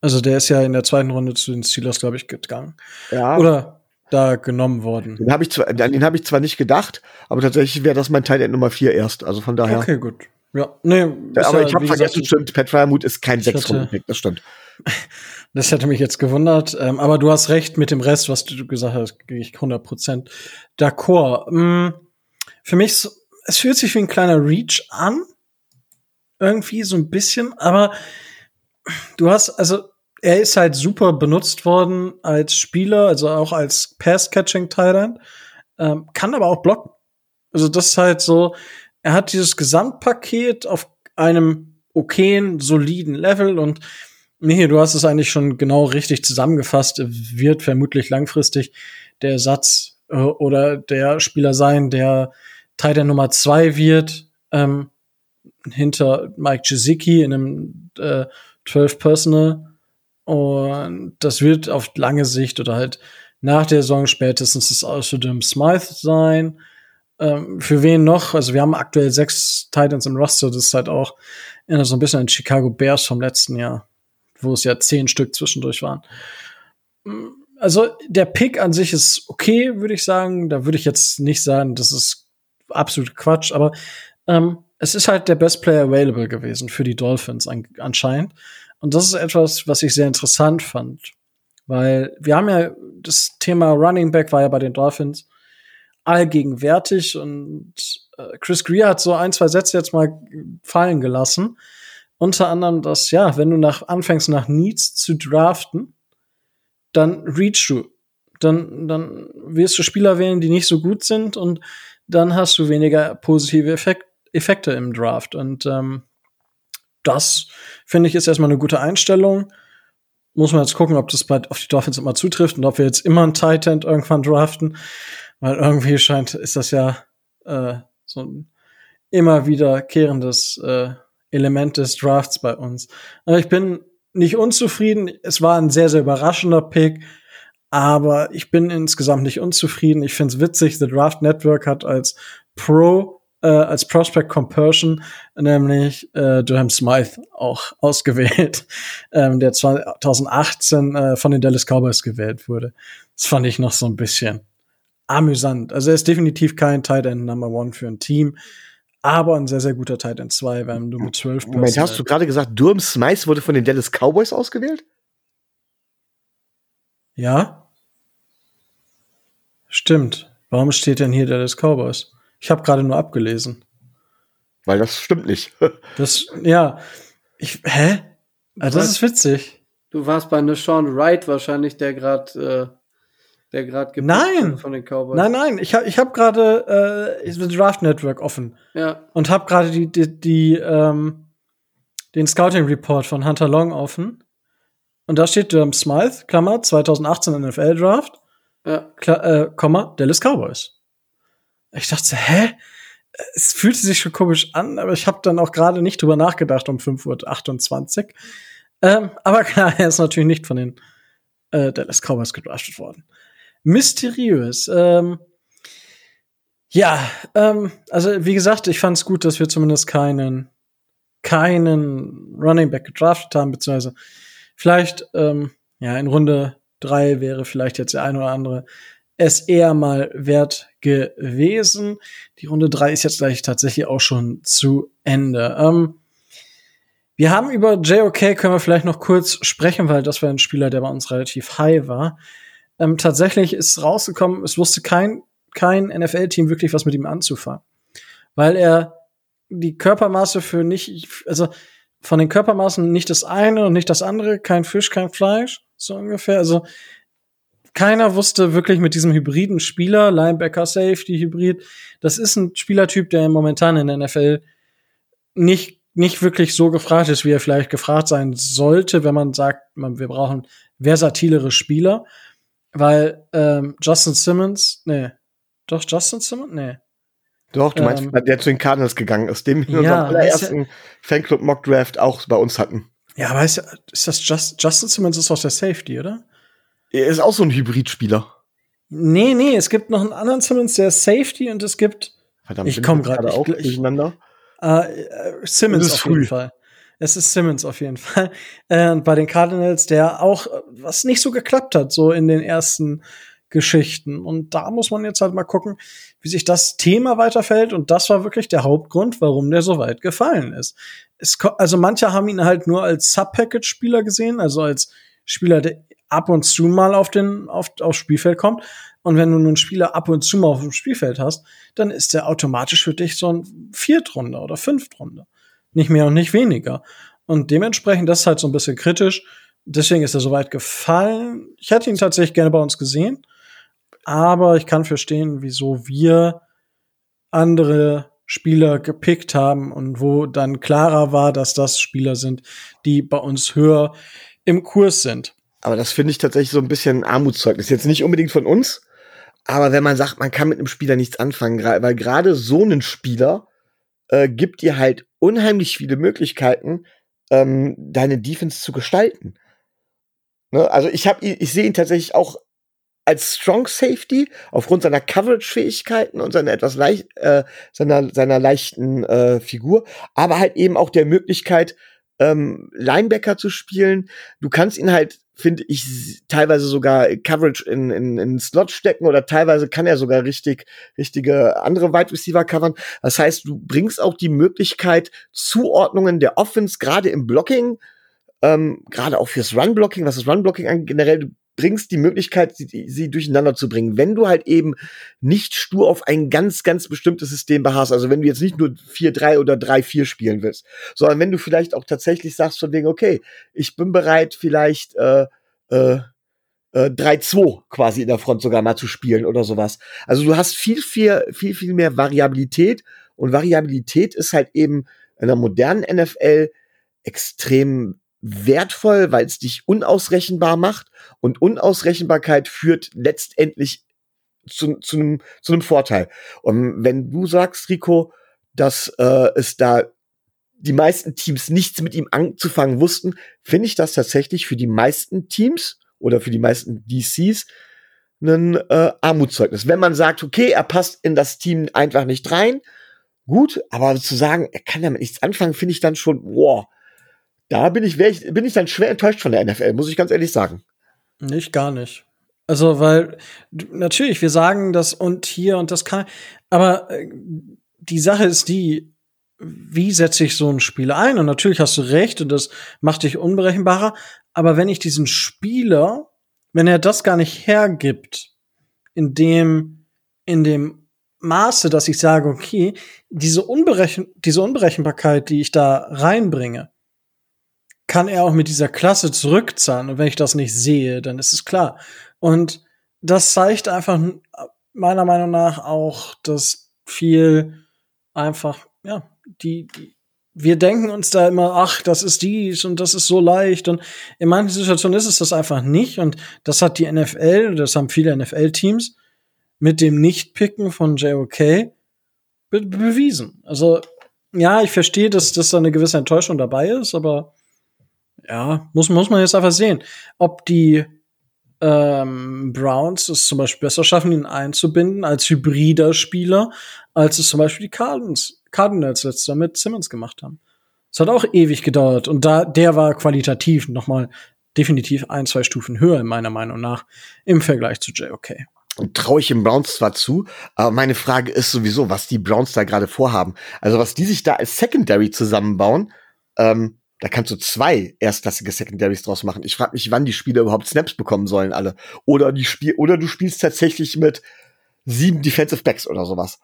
Also der ist ja in der zweiten Runde zu den Steelers, glaube ich, gegangen. Ja. Oder da genommen worden. Den habe ich zwar, den habe ich zwar nicht gedacht, aber tatsächlich wäre das mein Titan Nummer vier erst. Also von daher. Okay, gut. Ja, nee, aber ja, ich habe vergessen, stimmt, Pat Fryermuth ist kein sechs Runden Pick, das stimmt. Das hätte mich jetzt gewundert. Ähm, aber du hast recht mit dem Rest, was du gesagt hast, gehe ich 100 Prozent d'accord. Mm, für mich, es fühlt sich wie ein kleiner Reach an. Irgendwie so ein bisschen. Aber du hast, also, er ist halt super benutzt worden als Spieler, also auch als Pass-Catching-Titan. Ähm, kann aber auch blocken. Also, das ist halt so, er hat dieses Gesamtpaket auf einem okayen, soliden Level und Nee, du hast es eigentlich schon genau richtig zusammengefasst. Wird vermutlich langfristig der Ersatz äh, oder der Spieler sein, der Teil der Nummer zwei wird, ähm, hinter Mike Gesicki in einem äh, 12 Personal. Und das wird auf lange Sicht oder halt nach der Saison spätestens das Außerdem Smythe sein. Ähm, für wen noch? Also wir haben aktuell sechs Titans im Roster. Das ist halt auch so ein bisschen an Chicago Bears vom letzten Jahr wo es ja zehn Stück zwischendurch waren. Also der Pick an sich ist okay, würde ich sagen. Da würde ich jetzt nicht sagen, das ist absolut Quatsch, aber ähm, es ist halt der Best Player Available gewesen für die Dolphins an, anscheinend. Und das ist etwas, was ich sehr interessant fand. Weil wir haben ja das Thema Running Back war ja bei den Dolphins allgegenwärtig und äh, Chris Greer hat so ein, zwei Sätze jetzt mal fallen gelassen. Unter anderem, dass, ja, wenn du nach, anfängst nach Needs zu draften, dann reach du. Dann, dann wirst du Spieler wählen, die nicht so gut sind und dann hast du weniger positive Effekt, Effekte im Draft. Und ähm, das finde ich ist erstmal eine gute Einstellung. Muss man jetzt gucken, ob das bei, auf die Dolphins immer zutrifft und ob wir jetzt immer einen Tight End irgendwann draften. Weil irgendwie scheint, ist das ja äh, so ein immer wiederkehrendes äh, Element des Drafts bei uns. Aber ich bin nicht unzufrieden. Es war ein sehr, sehr überraschender Pick. Aber ich bin insgesamt nicht unzufrieden. Ich finde es witzig, The Draft Network hat als Pro, äh, als Prospect Compersion nämlich äh, Durham Smythe auch ausgewählt, ähm, der 2018 äh, von den Dallas Cowboys gewählt wurde. Das fand ich noch so ein bisschen amüsant. Also er ist definitiv kein Tight End Number One für ein Team, aber ein sehr, sehr guter Tight End 2, wenn du mit 12 Moment, hast halt du gerade gesagt, Durham Smythe wurde von den Dallas Cowboys ausgewählt? Ja? Stimmt. Warum steht denn hier Dallas Cowboys? Ich habe gerade nur abgelesen. Weil das stimmt nicht. Das, ja. Ich, hä? Also das ist witzig. Du warst bei Sean Wright wahrscheinlich, der gerade äh, der gerade gepickt Nein. von den Cowboys. Nein, nein, ich habe ich hab gerade äh, das Draft Network offen Ja, und habe gerade die, die, die ähm, den Scouting Report von Hunter Long offen. Und da steht Durham Smythe, Klammer, 2018 NFL Draft, ja. Kla äh, Komma, Dallas Cowboys. Ich dachte, hä? Es fühlte sich schon komisch an, aber ich habe dann auch gerade nicht drüber nachgedacht um 5.28 Uhr. Ähm, aber klar, er ist natürlich nicht von den äh, Dallas Cowboys gedraftet worden. Mysteriös. Ähm, ja, ähm, also wie gesagt, ich fand es gut, dass wir zumindest keinen keinen Running Back gedraftet haben, beziehungsweise vielleicht ähm, ja in Runde drei wäre vielleicht jetzt der ein oder andere es eher mal wert gewesen. Die Runde drei ist jetzt gleich tatsächlich auch schon zu Ende. Ähm, wir haben über JOK können wir vielleicht noch kurz sprechen, weil das war ein Spieler, der bei uns relativ high war. Ähm, tatsächlich ist rausgekommen, es wusste kein, kein NFL-Team wirklich was mit ihm anzufangen. Weil er die Körpermaße für nicht, also von den Körpermaßen nicht das eine und nicht das andere, kein Fisch, kein Fleisch, so ungefähr. Also keiner wusste wirklich mit diesem hybriden Spieler, Linebacker, Safety, Hybrid, das ist ein Spielertyp, der momentan in der NFL nicht, nicht wirklich so gefragt ist, wie er vielleicht gefragt sein sollte, wenn man sagt, man, wir brauchen versatilere Spieler. Weil ähm, Justin Simmons, nee, doch Justin Simmons? Nee. Doch, du meinst, Ähm, der zu den Cardinals gegangen ist, den wir in Ja, unserem allerersten Fanclub Mock Draft auch bei uns hatten. Ja, aber ist, ist das Just, Justin Simmons ist doch der Safety, oder? Er ist auch so ein Hybridspieler. Nee, nee, es gibt noch einen anderen Simmons, der ist Safety und es gibt Verdammt, Ich bin komm jetzt grad, gerade auch ich- durcheinander. Äh, äh, Simmons auf jeden. Fall. Es ist Simmons auf jeden Fall. Äh, bei den Cardinals, der auch, äh, was nicht so geklappt hat, so in den ersten Geschichten. Und da muss man jetzt halt mal gucken, wie sich das Thema weiterfällt. Und das war wirklich der Hauptgrund, warum der so weit gefallen ist. Es, also manche haben ihn halt nur als Sub-Package-Spieler gesehen, also als Spieler, der ab und zu mal auf den, auf, aufs Spielfeld kommt. Und wenn du nun einen Spieler ab und zu mal auf dem Spielfeld hast, dann ist der automatisch für dich so ein Viertrunde oder Fünftrunde. Nicht mehr und nicht weniger. Und dementsprechend, das ist halt so ein bisschen kritisch. Deswegen ist er so weit gefallen. Ich hätte ihn tatsächlich gerne bei uns gesehen. Aber ich kann verstehen, wieso wir andere Spieler gepickt haben und wo dann klarer war, dass das Spieler sind, die bei uns höher im Kurs sind. Aber das finde ich tatsächlich so ein bisschen ein Armutszeugnis. Jetzt nicht unbedingt von uns, aber wenn man sagt, man kann mit einem Spieler nichts anfangen, weil gerade so ein Spieler äh, gibt dir halt unheimlich viele Möglichkeiten, ähm, deine Defense zu gestalten. Ne? Also ich habe, ich sehe ihn tatsächlich auch als Strong Safety aufgrund seiner Coverage-Fähigkeiten und seiner etwas leicht, äh, seiner seiner leichten äh, Figur, aber halt eben auch der Möglichkeit, ähm, Linebacker zu spielen. Du kannst ihn halt, finde ich, teilweise sogar Coverage in, in, in Slot stecken oder teilweise kann er sogar richtig, richtige andere Wide Receiver covern. Das heißt, du bringst auch die Möglichkeit, Zuordnungen der Offense, gerade im Blocking, ähm, gerade auch fürs Run-Blocking, was das Run-Blocking angeht, generell, du bringst die Möglichkeit, sie, sie durcheinander zu bringen. Wenn du halt eben nicht stur auf ein ganz, ganz bestimmtes System beharrst, also wenn du jetzt nicht nur 4-3 oder 3-4 spielen willst, sondern wenn du vielleicht auch tatsächlich sagst von wegen, okay, ich bin bereit, vielleicht äh, äh, äh, 3-2 quasi in der Front sogar mal zu spielen oder sowas. Also du hast viel, viel, viel, viel mehr Variabilität und Variabilität ist halt eben in der modernen NFL extrem wertvoll, weil es dich unausrechenbar macht und Unausrechenbarkeit führt letztendlich zu, zu, einem, zu einem Vorteil. Und wenn du sagst, Rico, dass äh, es da die meisten Teams nichts mit ihm anzufangen wussten, finde ich das tatsächlich für die meisten Teams oder für die meisten DCs ein äh, Armutszeugnis. Wenn man sagt, okay, er passt in das Team einfach nicht rein, gut, aber zu sagen, er kann damit nichts anfangen, finde ich dann schon, wow, da bin ich, ich, bin ich dann schwer enttäuscht von der NFL, muss ich ganz ehrlich sagen. Nicht, gar nicht. Also, weil natürlich, wir sagen das und hier und das kann, aber äh, die Sache ist die, wie setze ich so ein Spiel ein? Und natürlich hast du recht und das macht dich unberechenbarer. Aber wenn ich diesen Spieler, wenn er das gar nicht hergibt, in dem, in dem Maße, dass ich sage, okay, diese, Unberechen diese Unberechenbarkeit, die ich da reinbringe, kann er auch mit dieser Klasse zurückzahlen. Und wenn ich das nicht sehe, dann ist es klar. Und das zeigt einfach meiner Meinung nach auch, dass viel einfach, ja, die, die wir denken uns da immer, ach, das ist dies und das ist so leicht. Und in manchen Situationen ist es das einfach nicht. Und das hat die NFL, das haben viele NFL-Teams mit dem Nicht-Picken von JOK be bewiesen. Also, ja, ich verstehe, dass, dass da eine gewisse Enttäuschung dabei ist, aber ja, muss, muss man jetzt einfach sehen, ob die ähm, Browns es zum Beispiel besser schaffen, ihn einzubinden als hybrider Spieler, als es zum Beispiel die Cardinals, Cardinals letztes Jahr mit Simmons gemacht haben. Es hat auch ewig gedauert und da der war qualitativ noch mal definitiv ein, zwei Stufen höher meiner Meinung nach im Vergleich zu JOK. Traue ich den Browns zwar zu, aber meine Frage ist sowieso, was die Browns da gerade vorhaben. Also was die sich da als Secondary zusammenbauen, ähm, da kannst du zwei erstklassige Secondaries draus machen. Ich frage mich, wann die Spieler überhaupt Snaps bekommen sollen, alle. Oder die Spiel oder du spielst tatsächlich mit sieben Defensive Backs oder sowas.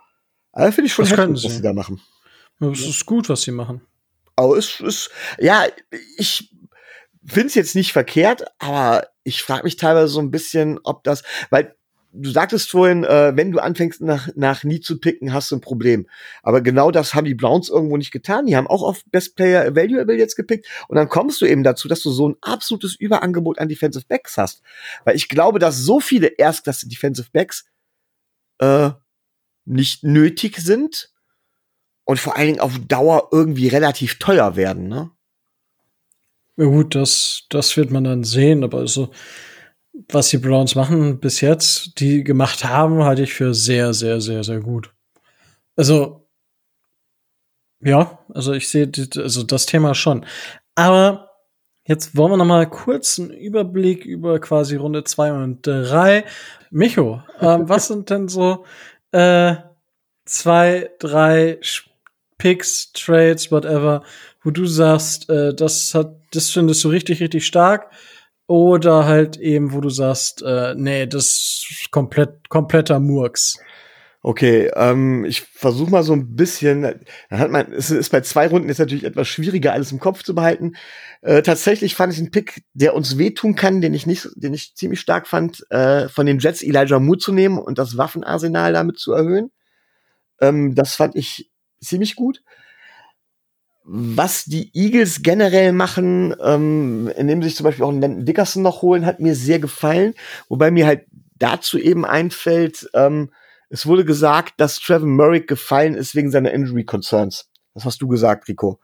Also finde ich schon das heftig, was sie da machen. Das ist gut, was sie machen. Aber es ist, ja, ich finde es jetzt nicht verkehrt, aber ich frage mich teilweise so ein bisschen, ob das, weil du sagtest vorhin, äh, wenn du anfängst nach, nach nie zu picken, hast du ein Problem. Aber genau das haben die Browns irgendwo nicht getan. Die haben auch auf Best Player Available jetzt gepickt. Und dann kommst du eben dazu, dass du so ein absolutes Überangebot an Defensive Backs hast. Weil ich glaube, dass so viele Erstklasse Defensive Backs äh, nicht nötig sind und vor allen Dingen auf Dauer irgendwie relativ teuer werden, ne? Ja gut, das, das wird man dann sehen, aber also was die Browns machen bis jetzt, die gemacht haben, halte ich für sehr, sehr, sehr, sehr gut. Also, ja, also ich sehe also das Thema schon. Aber jetzt wollen wir noch mal kurz einen Überblick über quasi Runde zwei und drei. Micho, ähm, was sind denn so äh, zwei, drei Picks, Trades, whatever, wo du sagst, äh, das hat, das findest du richtig, richtig stark oder halt eben, wo du sagst, äh, nee, das ist komplett, kompletter Murks. Okay, ähm, ich versuche mal so ein bisschen, da hat man, es ist bei zwei Runden jetzt natürlich etwas schwieriger, alles im Kopf zu behalten. Äh, tatsächlich fand ich einen Pick, der uns wehtun kann, den ich nicht, den ich ziemlich stark fand, äh, von den Jets Elijah Moore zu nehmen und das Waffenarsenal damit zu erhöhen. Ähm, das fand ich ziemlich gut was die Eagles generell machen, ähm, indem sie sich zum Beispiel auch einen Dickerson noch holen, hat mir sehr gefallen. Wobei mir halt dazu eben einfällt, ähm, es wurde gesagt, dass Trevor Murray gefallen ist wegen seiner Injury Concerns. Das hast du gesagt, Rico.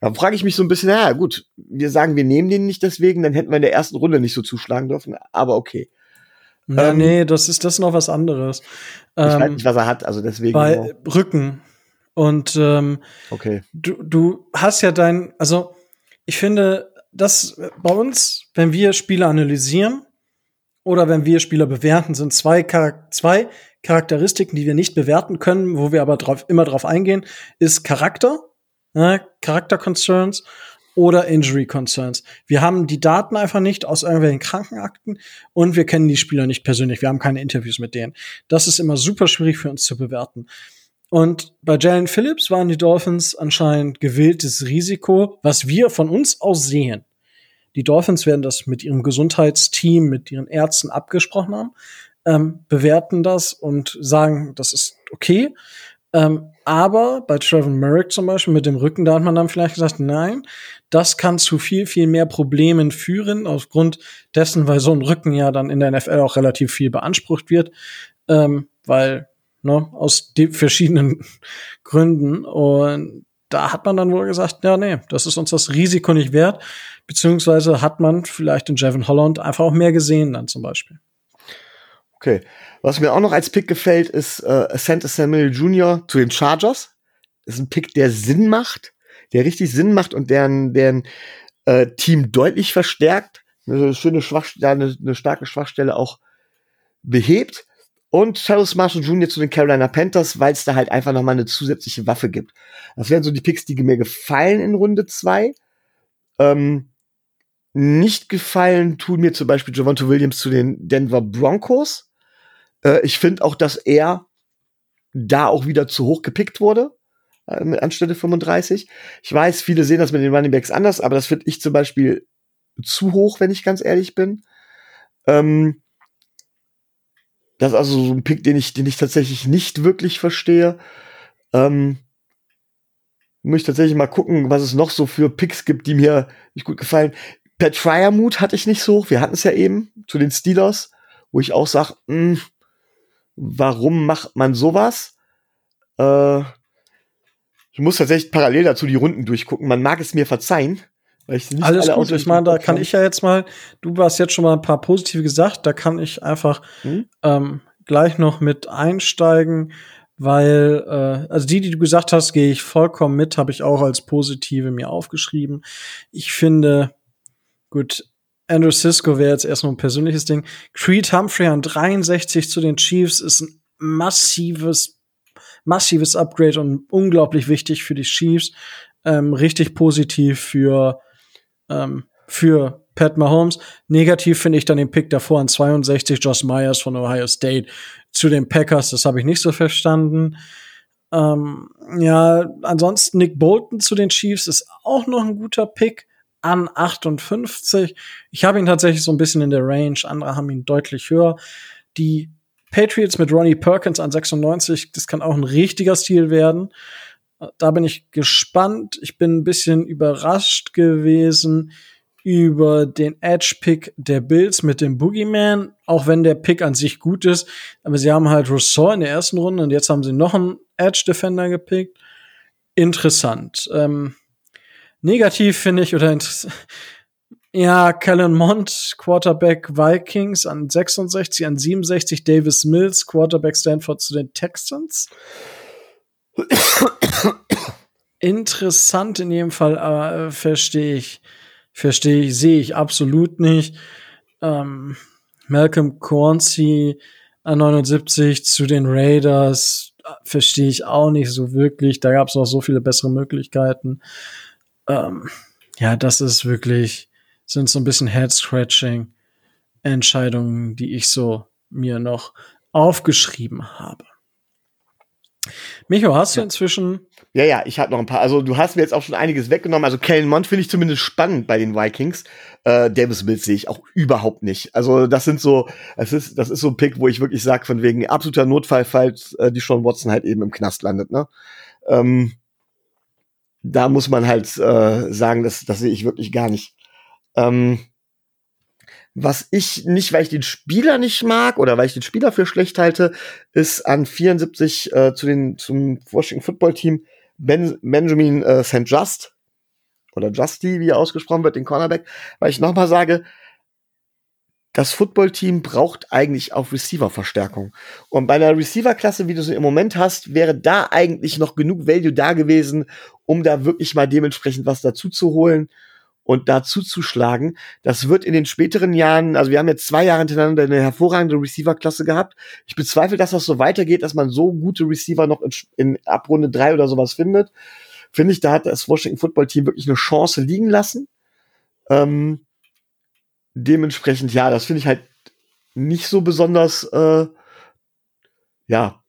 Da frage ich mich so ein bisschen, ja gut, wir sagen, wir nehmen den nicht deswegen, dann hätten wir in der ersten Runde nicht so zuschlagen dürfen, aber okay. Ja, ähm, nee, das ist das ist noch was anderes. Ich ähm, weiß nicht, was er hat, also deswegen. Bei. Rücken und ähm, okay. du, du hast ja dein, also ich finde, dass bei uns, wenn wir Spiele analysieren oder wenn wir Spieler bewerten, sind zwei, Charak zwei Charakteristiken, die wir nicht bewerten können, wo wir aber drauf, immer drauf eingehen, ist Charakter, ne, Charakter-Concerns oder Injury Concerns. Wir haben die Daten einfach nicht aus irgendwelchen Krankenakten und wir kennen die Spieler nicht persönlich. Wir haben keine Interviews mit denen. Das ist immer super schwierig für uns zu bewerten. Und bei Jalen Phillips waren die Dolphins anscheinend gewähltes Risiko, was wir von uns aus sehen. Die Dolphins werden das mit ihrem Gesundheitsteam, mit ihren Ärzten abgesprochen haben, ähm, bewerten das und sagen, das ist okay. Ähm, aber bei Trevor Merrick zum Beispiel mit dem Rücken, da hat man dann vielleicht gesagt, nein, das kann zu viel, viel mehr Problemen führen, aufgrund dessen, weil so ein Rücken ja dann in der NFL auch relativ viel beansprucht wird, ähm, weil, ne, aus verschiedenen Gründen. Und da hat man dann wohl gesagt, ja, nee, das ist uns das Risiko nicht wert. Beziehungsweise hat man vielleicht in Jevin Holland einfach auch mehr gesehen dann zum Beispiel. Okay. Was mir auch noch als Pick gefällt, ist äh, Santa Samuel Jr. zu den Chargers. Das ist ein Pick, der Sinn macht, der richtig Sinn macht und deren, deren äh, Team deutlich verstärkt. Eine schöne Schwachstelle, eine, eine starke Schwachstelle auch behebt. Und Charles Marshall Jr. zu den Carolina Panthers, weil es da halt einfach nochmal eine zusätzliche Waffe gibt. Das wären so die Picks, die mir gefallen in Runde zwei. Ähm, nicht gefallen tun mir zum Beispiel Javonte Williams zu den Denver Broncos. Äh, ich finde auch, dass er da auch wieder zu hoch gepickt wurde äh, anstelle 35. Ich weiß, viele sehen das mit den Running Backs anders, aber das finde ich zum Beispiel zu hoch, wenn ich ganz ehrlich bin. Ähm, das ist also so ein Pick, den ich, den ich tatsächlich nicht wirklich verstehe. Ähm, muss ich tatsächlich mal gucken, was es noch so für Picks gibt, die mir nicht gut gefallen. Pat Fryermut hatte ich nicht so. Wir hatten es ja eben zu den Steelers, wo ich auch sage, hm, warum macht man sowas? Äh, ich muss tatsächlich parallel dazu die Runden durchgucken. Man mag es mir verzeihen, Alles gut, ich meine, da kann ich ja jetzt mal, du hast jetzt schon mal ein paar positive gesagt, da kann ich einfach hm? ähm, gleich noch mit einsteigen, weil, äh, also die, die du gesagt hast, gehe ich vollkommen mit, habe ich auch als positive mir aufgeschrieben. Ich finde, gut, Andrew Cisco wäre jetzt erstmal ein persönliches Ding. Creed Humphrey an 63 zu den Chiefs ist ein massives, massives Upgrade und unglaublich wichtig für die Chiefs. Ähm, richtig positiv für ähm, für Pat Mahomes. Negativ finde ich dann den Pick davor an 62, Josh Myers von Ohio State zu den Packers. Das habe ich nicht so verstanden. Ähm, ja, ansonsten Nick Bolton zu den Chiefs ist auch noch ein guter Pick an 58. Ich habe ihn tatsächlich so ein bisschen in der Range. Andere haben ihn deutlich höher. Die Patriots mit Ronnie Perkins an 96, das kann auch ein richtiger Stil werden. Da bin ich gespannt. Ich bin ein bisschen überrascht gewesen über den Edge-Pick der Bills mit dem Boogeyman, auch wenn der Pick an sich gut ist. Aber sie haben halt Rousseau in der ersten Runde und jetzt haben sie noch einen Edge-Defender gepickt. Interessant. Ähm, negativ finde ich, oder ja, Kellen Mond, Quarterback Vikings an 66, an 67 Davis Mills, Quarterback Stanford zu den Texans. Interessant in jedem Fall, aber äh, verstehe ich, verstehe ich, sehe ich absolut nicht. Ähm, Malcolm Cornsey an 79 zu den Raiders äh, verstehe ich auch nicht so wirklich. Da gab es noch so viele bessere Möglichkeiten. Ähm, ja, das ist wirklich, sind so ein bisschen Head-Scratching Entscheidungen, die ich so mir noch aufgeschrieben habe. Micho, hast du inzwischen. Ja, ja, ich habe noch ein paar. Also, du hast mir jetzt auch schon einiges weggenommen. Also, Kellen Mond finde ich zumindest spannend bei den Vikings. Äh, Davis Mills sehe ich auch überhaupt nicht. Also, das sind so, das ist, das ist so ein Pick, wo ich wirklich sage, von wegen absoluter Notfall, falls äh, die Sean Watson halt eben im Knast landet, ne? Ähm, da muss man halt äh, sagen, das, das sehe ich wirklich gar nicht. Ähm, was ich nicht, weil ich den Spieler nicht mag oder weil ich den Spieler für schlecht halte, ist an 74 äh, zu den zum Washington Football Team ben, Benjamin äh, St. Just oder Justy, wie er ausgesprochen wird, den Cornerback, weil ich nochmal sage, das Footballteam braucht eigentlich auch Receiver-Verstärkung. Und bei einer Receiver-Klasse, wie du sie im Moment hast, wäre da eigentlich noch genug Value da gewesen, um da wirklich mal dementsprechend was dazu zu holen und da zuzuschlagen. Das wird in den späteren Jahren, also wir haben jetzt zwei Jahre hintereinander eine hervorragende Receiver-Klasse gehabt. Ich bezweifle, dass das so weitergeht, dass man so gute Receiver noch in, in Abrunde drei oder sowas findet. finde ich, da hat das Washington Football Team wirklich eine Chance liegen lassen. Ähm, dementsprechend, ja, das finde ich halt nicht so besonders, äh, ja,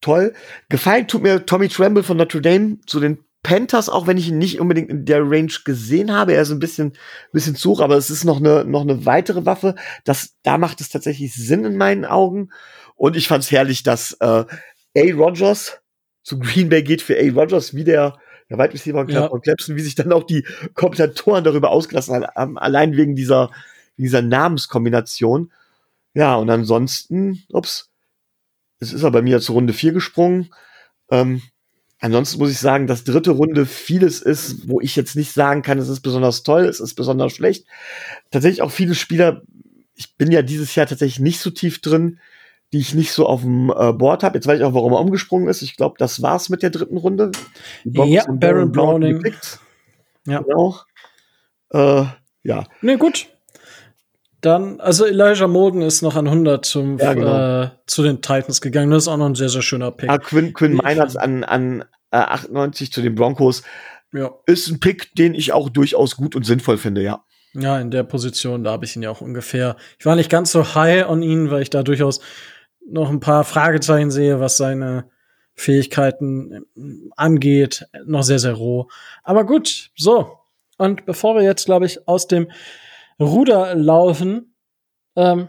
toll. Gefallen tut mir Tommy Tremble von Notre Dame zu den Panthers, auch wenn ich ihn nicht unbedingt in der Range gesehen habe. Er ist ein bisschen, bisschen zu hoch, aber es ist noch eine, noch eine weitere Waffe. Das, da macht es tatsächlich Sinn in meinen Augen. Und ich fand es herrlich, dass äh, A. Rogers zu Green Bay geht für A. Rogers, wie der, der Wide Receiver Ja. von Clemson, wie sich dann auch die Kommentatoren darüber ausgelassen haben, allein wegen dieser, dieser Namenskombination. Ja, und ansonsten, ups, es ist er bei mir zur Runde 4 gesprungen. Ähm, ansonsten muss ich sagen, dass dritte Runde vieles ist, wo ich jetzt nicht sagen kann, es ist besonders toll, es ist besonders schlecht. Tatsächlich auch viele Spieler, ich bin ja dieses Jahr tatsächlich nicht so tief drin, die ich nicht so auf dem äh, Board habe. Jetzt weiß ich auch, warum er umgesprungen ist. Ich glaube, das war's mit der dritten Runde. Ja, Baron Brown Browning. gepickt. Ja. Genau. Äh, ja. Ne, gut. Dann, also Elijah Molden ist noch an 100 zum, Ja, genau. äh, zu den Titans gegangen. Das ist auch noch ein sehr, sehr schöner Pick. Ah, Quinn, Quinn Meinerts an, an äh, 98 zu den Broncos Ja. ist ein Pick, den ich auch durchaus gut und sinnvoll finde, ja. Ja, in der Position, da habe ich ihn ja auch ungefähr. Ich war nicht ganz so high on ihn, weil ich da durchaus noch ein paar Fragezeichen sehe, was seine Fähigkeiten ähm, angeht. Noch sehr, sehr roh. Aber gut, so. Und bevor wir jetzt, glaube ich, aus dem Ruder laufen, ähm,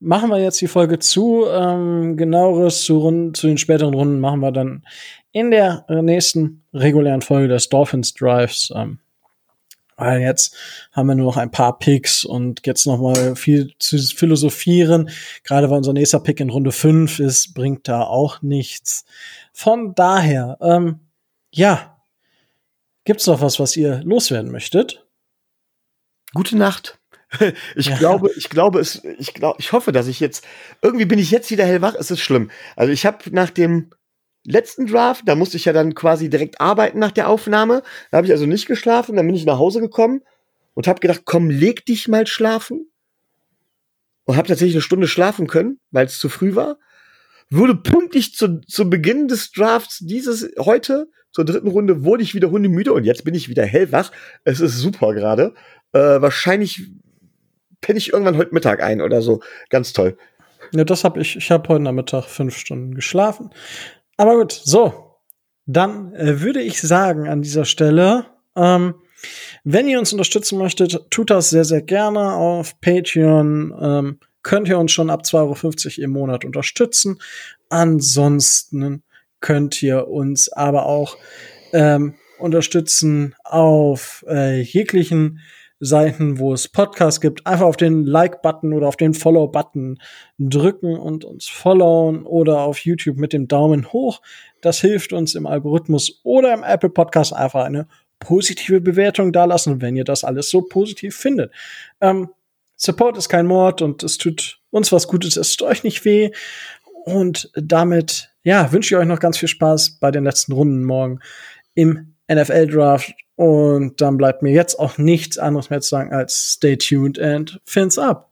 machen wir jetzt die Folge zu. Ähm, genaueres zu, Runden, zu den späteren Runden machen wir dann in der nächsten regulären Folge des Dolphins Drives. Ähm, weil jetzt haben wir nur noch ein paar Picks und jetzt noch mal viel zu philosophieren. Gerade weil unser nächster Pick in Runde 5 ist, bringt da auch nichts. Von daher, ähm, ja, gibt's noch was, was ihr loswerden möchtet? Gute Nacht. Ich Ja. glaube, ich glaube, es, ich glaube, ich hoffe, dass ich jetzt, irgendwie bin ich jetzt wieder hellwach, es ist schlimm. Also ich habe nach dem letzten Draft, da musste ich ja dann quasi direkt arbeiten nach der Aufnahme, da habe ich also nicht geschlafen, dann bin ich nach Hause gekommen und habe gedacht, komm, leg dich mal schlafen. Und habe tatsächlich eine Stunde schlafen können, weil es zu früh war. Wurde pünktlich zu, zu Beginn des Drafts dieses heute, zur dritten Runde, wurde ich wieder hundemüde und jetzt bin ich wieder hellwach. Es ist super gerade. Äh, wahrscheinlich penne ich irgendwann heute Mittag ein oder so. Ganz toll. Ja, das habe ich. Ich habe heute Nachmittag fünf Stunden geschlafen. Aber gut, so. Dann äh, würde ich sagen an dieser Stelle, ähm, wenn ihr uns unterstützen möchtet, tut das sehr, sehr gerne auf Patreon. Ähm, könnt ihr uns schon ab 2,50 Euro im Monat unterstützen. Ansonsten könnt ihr uns aber auch ähm, unterstützen auf äh, jeglichen Seiten, wo es Podcasts gibt, einfach auf den Like-Button oder auf den Follow-Button drücken und uns followen oder auf YouTube mit dem Daumen hoch. Das hilft uns im Algorithmus oder im Apple Podcast einfach eine positive Bewertung dalassen, wenn ihr das alles so positiv findet. Ähm, Support ist kein Mord und es tut uns was Gutes, es tut euch nicht weh. Und damit, ja, wünsche ich euch noch ganz viel Spaß bei den letzten Runden morgen im NFL-Draft. Und dann bleibt mir jetzt auch nichts anderes mehr zu sagen als stay tuned and fins up.